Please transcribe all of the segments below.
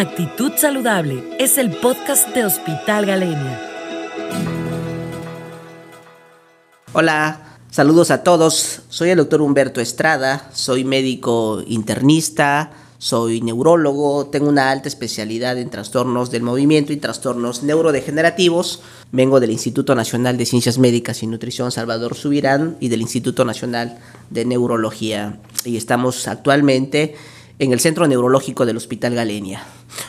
Actitud Saludable es el podcast de Hospital Galenia. Hola, saludos a todos. Soy el doctor Humberto Estrada, soy médico internista, soy neurólogo, tengo una alta especialidad en trastornos del movimiento y trastornos neurodegenerativos. Vengo del Instituto Nacional de Ciencias Médicas y Nutrición Salvador Subirán y del Instituto Nacional de Neurología. Y estamos actualmente en el Centro Neurológico del Hospital Galenia.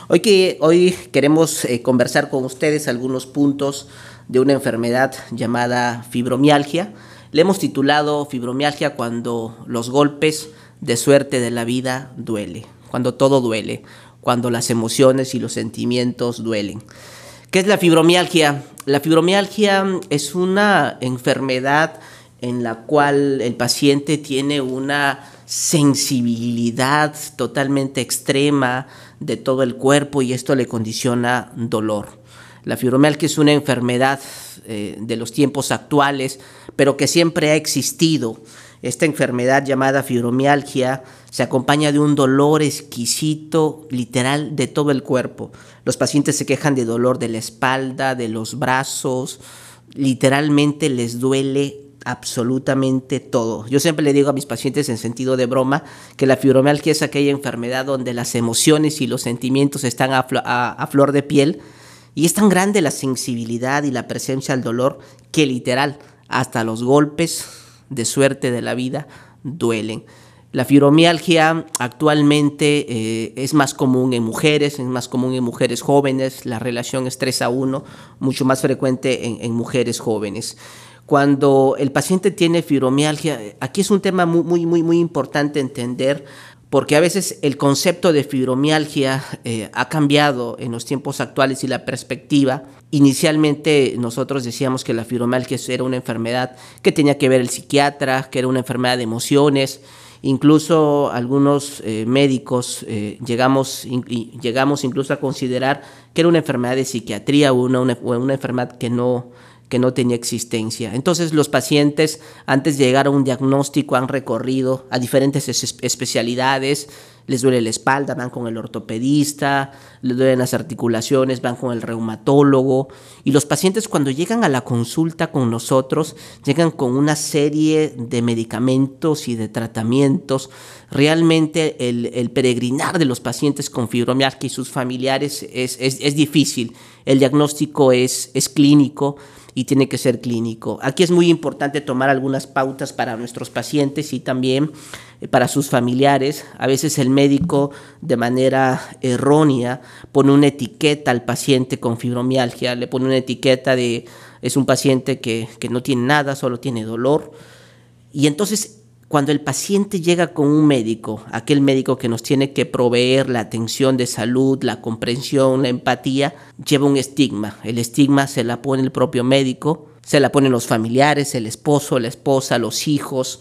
Hoy, que, hoy queremos eh, conversar con ustedes algunos puntos de una enfermedad llamada fibromialgia. Le hemos titulado fibromialgia cuando los golpes de suerte de la vida duele, cuando todo duele, cuando las emociones y los sentimientos duelen. ¿Qué es la fibromialgia? La fibromialgia es una enfermedad en la cual el paciente tiene una sensibilidad totalmente extrema de todo el cuerpo y esto le condiciona dolor. La fibromialgia es una enfermedad eh, de los tiempos actuales, pero que siempre ha existido. Esta enfermedad llamada fibromialgia se acompaña de un dolor exquisito, literal, de todo el cuerpo. Los pacientes se quejan de dolor de la espalda, de los brazos, literalmente les duele absolutamente todo. Yo siempre le digo a mis pacientes en sentido de broma que la fibromialgia es aquella enfermedad donde las emociones y los sentimientos están a, flor de piel y es tan grande la sensibilidad y la presencia al dolor que literal hasta los golpes de suerte de la vida duelen. La fibromialgia actualmente eh, es más común en mujeres, es más común en mujeres jóvenes, la relación es 3 a 1, mucho más frecuente en, en mujeres jóvenes cuando el paciente tiene fibromialgia, aquí es un tema muy, muy, muy, muy importante entender porque a veces el concepto de fibromialgia eh, ha cambiado en los tiempos actuales y la perspectiva. Inicialmente nosotros decíamos que la fibromialgia era una enfermedad que tenía que ver el psiquiatra, que era una enfermedad de emociones. Incluso algunos eh, médicos eh, llegamos, llegamos incluso a considerar que era una enfermedad de psiquiatría o una, una enfermedad que no, que no tenía existencia. Entonces los pacientes antes de llegar a un diagnóstico han recorrido a diferentes especialidades, les duele la espalda, van con el ortopedista, les duelen las articulaciones, van con el reumatólogo y los pacientes cuando llegan a la consulta con nosotros llegan con una serie de medicamentos y de tratamientos. Realmente el, peregrinar de los pacientes con fibromialgia y sus familiares es, es difícil. El diagnóstico es, es clínico y tiene que ser clínico. Aquí es muy importante tomar algunas pautas para nuestros pacientes y también eh, para sus familiares. A veces el médico de manera errónea pone una etiqueta al paciente con fibromialgia, le pone una etiqueta de es un paciente que, que no tiene nada, solo tiene dolor. Y entonces cuando el paciente llega con un médico, aquel médico que nos tiene que proveer la atención de salud, la comprensión, la empatía, lleva un estigma. El estigma se la pone el propio médico, se la ponen los familiares, el esposo, la esposa, los hijos.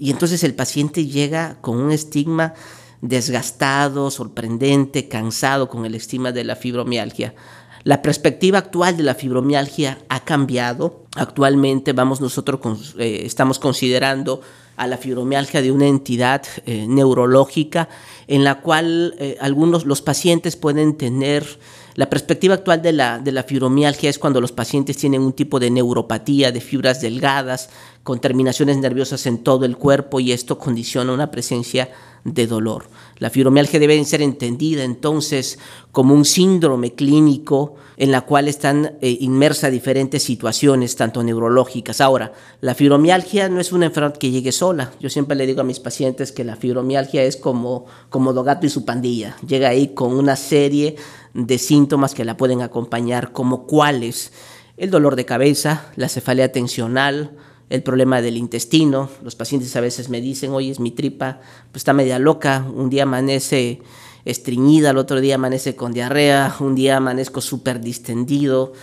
Y entonces el paciente llega con un estigma desgastado, sorprendente, cansado con el estigma de la fibromialgia. La perspectiva actual de la fibromialgia ha cambiado. Actualmente vamos nosotros eh, estamos considerando a la fibromialgia de una entidad eh, neurológica en la cual eh, algunos los pacientes pueden tener la perspectiva actual de la, de la fibromialgia es cuando los pacientes tienen un tipo de neuropatía de fibras delgadas con terminaciones nerviosas en todo el cuerpo y esto condiciona una presencia de dolor. La fibromialgia debe ser entendida entonces como un síndrome clínico en la cual están eh, inmersas diferentes situaciones, tanto neurológicas. Ahora, la fibromialgia no es una enfermedad que llegue sola. Yo siempre le digo a mis pacientes que la fibromialgia es como, como Dogato y su pandilla. Llega ahí con una serie de síntomas que la pueden acompañar, como cuáles. El dolor de cabeza, la cefalea tensional, el problema del intestino. Los pacientes a veces me dicen, oye, es mi tripa, pues está media loca, un día amanece estreñida, el otro día amanece con diarrea, un día amanezco súper distendido.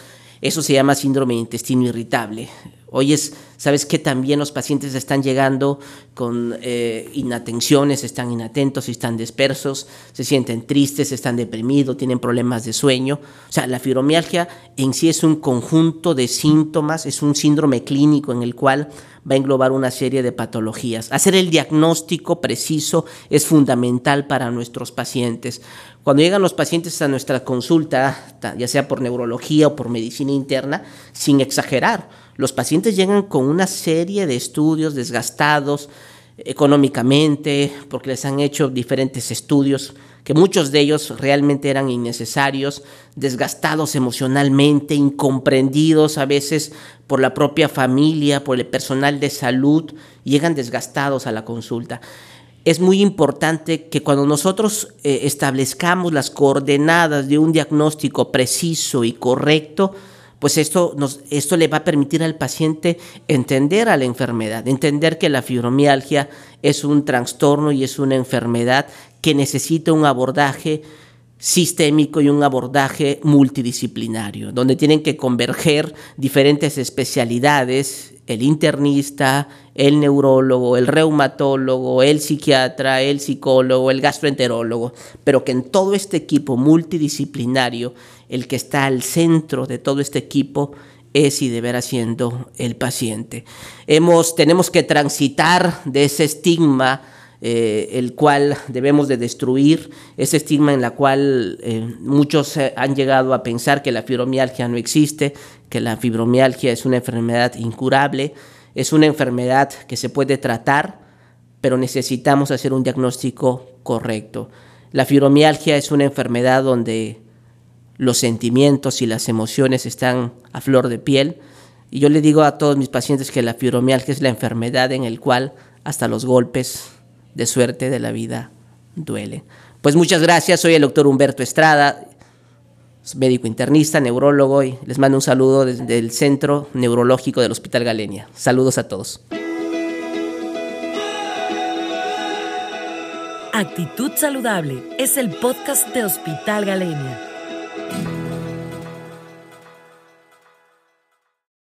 Eso se llama síndrome de intestino irritable. Hoy es, sabes que también los pacientes están llegando con eh, inatenciones, están inatentos, están dispersos, se sienten tristes, están deprimidos, tienen problemas de sueño. O sea, la fibromialgia en sí es un conjunto de síntomas, es un síndrome clínico en el cual va a englobar una serie de patologías. Hacer el diagnóstico preciso es fundamental para nuestros pacientes. Cuando llegan los pacientes a nuestra consulta, ya sea por neurología o por medicina interna, sin exagerar, los pacientes llegan con una serie de estudios desgastados económicamente, porque les han hecho diferentes estudios, que muchos de ellos realmente eran innecesarios, desgastados emocionalmente, incomprendidos a veces por la propia familia, por el personal de salud, llegan desgastados a la consulta. Es muy importante que cuando nosotros eh, establezcamos las coordenadas de un diagnóstico preciso y correcto, pues esto, nos, esto le va a permitir al paciente entender a la enfermedad, entender que la fibromialgia es un trastorno y es una enfermedad que necesita un abordaje sistémico y un abordaje multidisciplinario, donde tienen que converger diferentes especialidades, el internista, el neurólogo, el reumatólogo, el psiquiatra, el psicólogo, el gastroenterólogo, pero que en todo este equipo multidisciplinario, el que está al centro de todo este equipo es y deberá siendo el paciente. Hemos, tenemos que transitar de ese estigma eh, el cual debemos de destruir, ese estigma en la cual eh, muchos han llegado a pensar que la fibromialgia no existe, que la fibromialgia es una enfermedad incurable, es una enfermedad que se puede tratar, pero necesitamos hacer un diagnóstico correcto. La fibromialgia es una enfermedad donde los sentimientos y las emociones están a flor de piel. Y yo le digo a todos mis pacientes que la fibromialgia es la enfermedad en el cual hasta los golpes de suerte de la vida duele. Pues muchas gracias, soy el doctor Humberto Estrada, médico internista, neurólogo, y les mando un saludo desde el Centro Neurológico del Hospital Galenia. Saludos a todos. Actitud Saludable es el podcast de Hospital Galenia.